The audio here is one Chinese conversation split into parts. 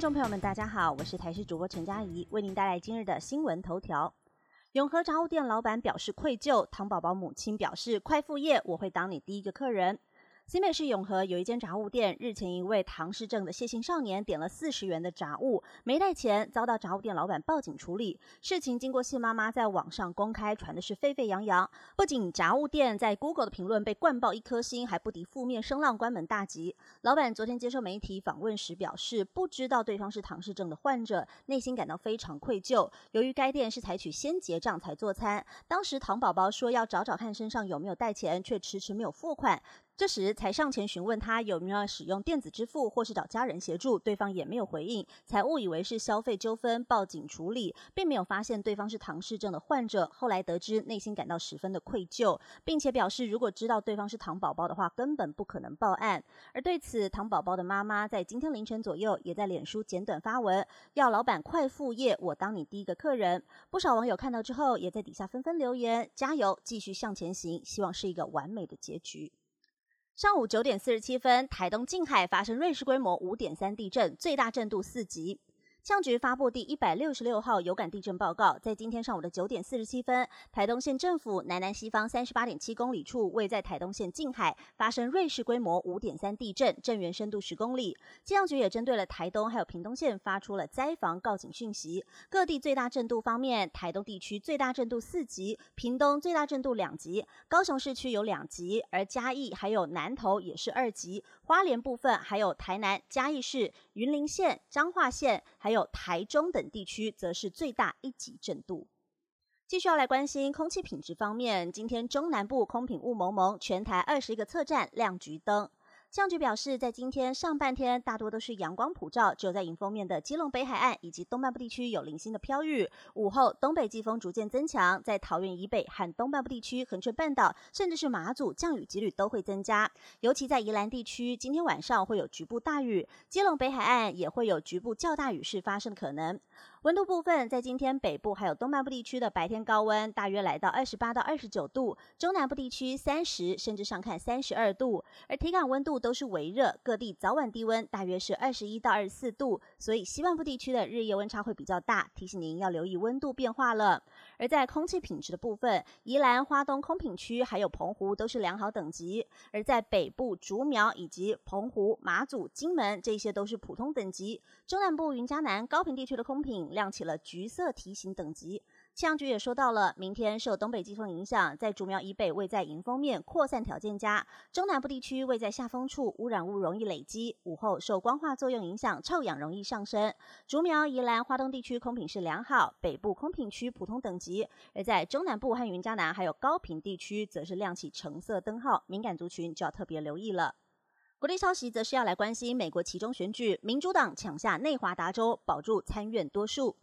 众朋友们，大家好，我是台视主播陈佳怡，为您带来今日的新闻头条。永和杂物店老板表示愧疚，糖宝宝母亲表示快复业，我会当你第一个客人。新北市永和有一间杂物店，日前一位唐氏症的谢姓少年点了四十元的杂物，没带钱，遭到杂物店老板报警处理。事情经过谢妈妈在网上公开传的是沸沸扬扬，不仅杂物店在 Google 的评论被灌爆一颗星，还不敌负面声浪关门大吉。老板昨天接受媒体访问时表示，不知道对方是唐氏症的患者，内心感到非常愧疚。由于该店是采取先结账才做餐，当时唐宝宝说要找找看身上有没有带钱，却迟迟没有付款。这时才上前询问他有没有使用电子支付或是找家人协助，对方也没有回应，才误以为是消费纠纷，报警处理，并没有发现对方是唐氏症的患者。后来得知，内心感到十分的愧疚，并且表示如果知道对方是唐宝宝的话，根本不可能报案。而对此，唐宝宝的妈妈在今天凌晨左右也在脸书简短发文，要老板快复业，我当你第一个客人。不少网友看到之后，也在底下纷纷留言加油，继续向前行，希望是一个完美的结局。上午九点四十七分，台东近海发生瑞士规模五点三地震，最大震度四级。气象局发布第一百六十六号有感地震报告，在今天上午的九点四十七分，台东县政府南南西方三十八点七公里处，位在台东县近海发生瑞士规模五点三地震，震源深度十公里。气象局也针对了台东还有屏东县发出了灾防告警讯息。各地最大震度方面，台东地区最大震度四级，屏东最大震度两级，高雄市区有两级，而嘉义还有南投也是二级，花莲部分还有台南、嘉义市、云林县、彰化县还。还有台中等地区，则是最大一级震度。继续要来关心空气品质方面，今天中南部空品雾蒙蒙，全台二十一个测站亮橘灯。气象局表示，在今天上半天，大多都是阳光普照，只有在迎风面的基隆北海岸以及东半部地区有零星的飘雨。午后，东北季风逐渐增强，在桃园以北和东半部地区、恒春半岛，甚至是马祖，降雨几率都会增加。尤其在宜兰地区，今天晚上会有局部大雨，基隆北海岸也会有局部较大雨势发生的可能。温度部分，在今天北部还有东半部地区的白天高温大约来到二十八到二十九度，中南部地区三十甚至上看三十二度，而体感温度。都是微热，各地早晚低温大约是二十一到二十四度，所以西半部地区的日夜温差会比较大，提醒您要留意温度变化了。而在空气品质的部分，宜兰花东空品区还有澎湖都是良好等级，而在北部竹苗以及澎湖、马祖、金门这些都是普通等级，中南部云嘉南、高平地区的空品亮起了橘色提醒等级。气象局也说到了，明天受东北季风影响，在竹苗以北位在迎风面扩散条件佳，中南部地区位在下风处，污染物容易累积。午后受光化作用影响，臭氧容易上升。竹苗、宜兰、花东地区空品是良好，北部空品区普通等级，而在中南部和云嘉南还有高平地区，则是亮起橙色灯号，敏感族群就要特别留意了。国内消息则是要来关心美国其中选举，民主党抢下内华达州，保住参院多数。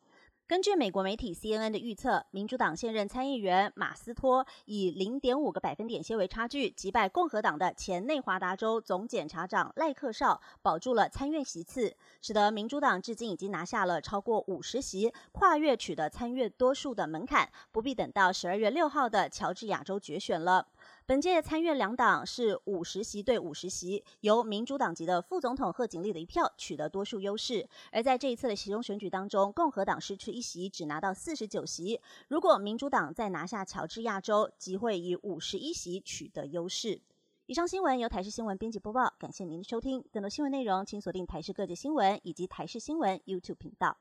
根据美国媒体 CNN 的预测，民主党现任参议员马斯托以零点五个百分点些微差距击败共和党的前内华达州总检察长赖克绍，保住了参院席次，使得民主党至今已经拿下了超过五十席，跨越取得参院多数的门槛，不必等到十二月六号的乔治亚州决选了。本届参院两党是五十席对五十席，由民主党籍的副总统贺锦丽的一票取得多数优势。而在这一次的其中选举当中，共和党失去一席，只拿到四十九席。如果民主党再拿下乔治亚州，即会以五十一席取得优势。以上新闻由台视新闻编辑播报，感谢您的收听。更多新闻内容，请锁定台视各界新闻以及台视新闻 YouTube 频道。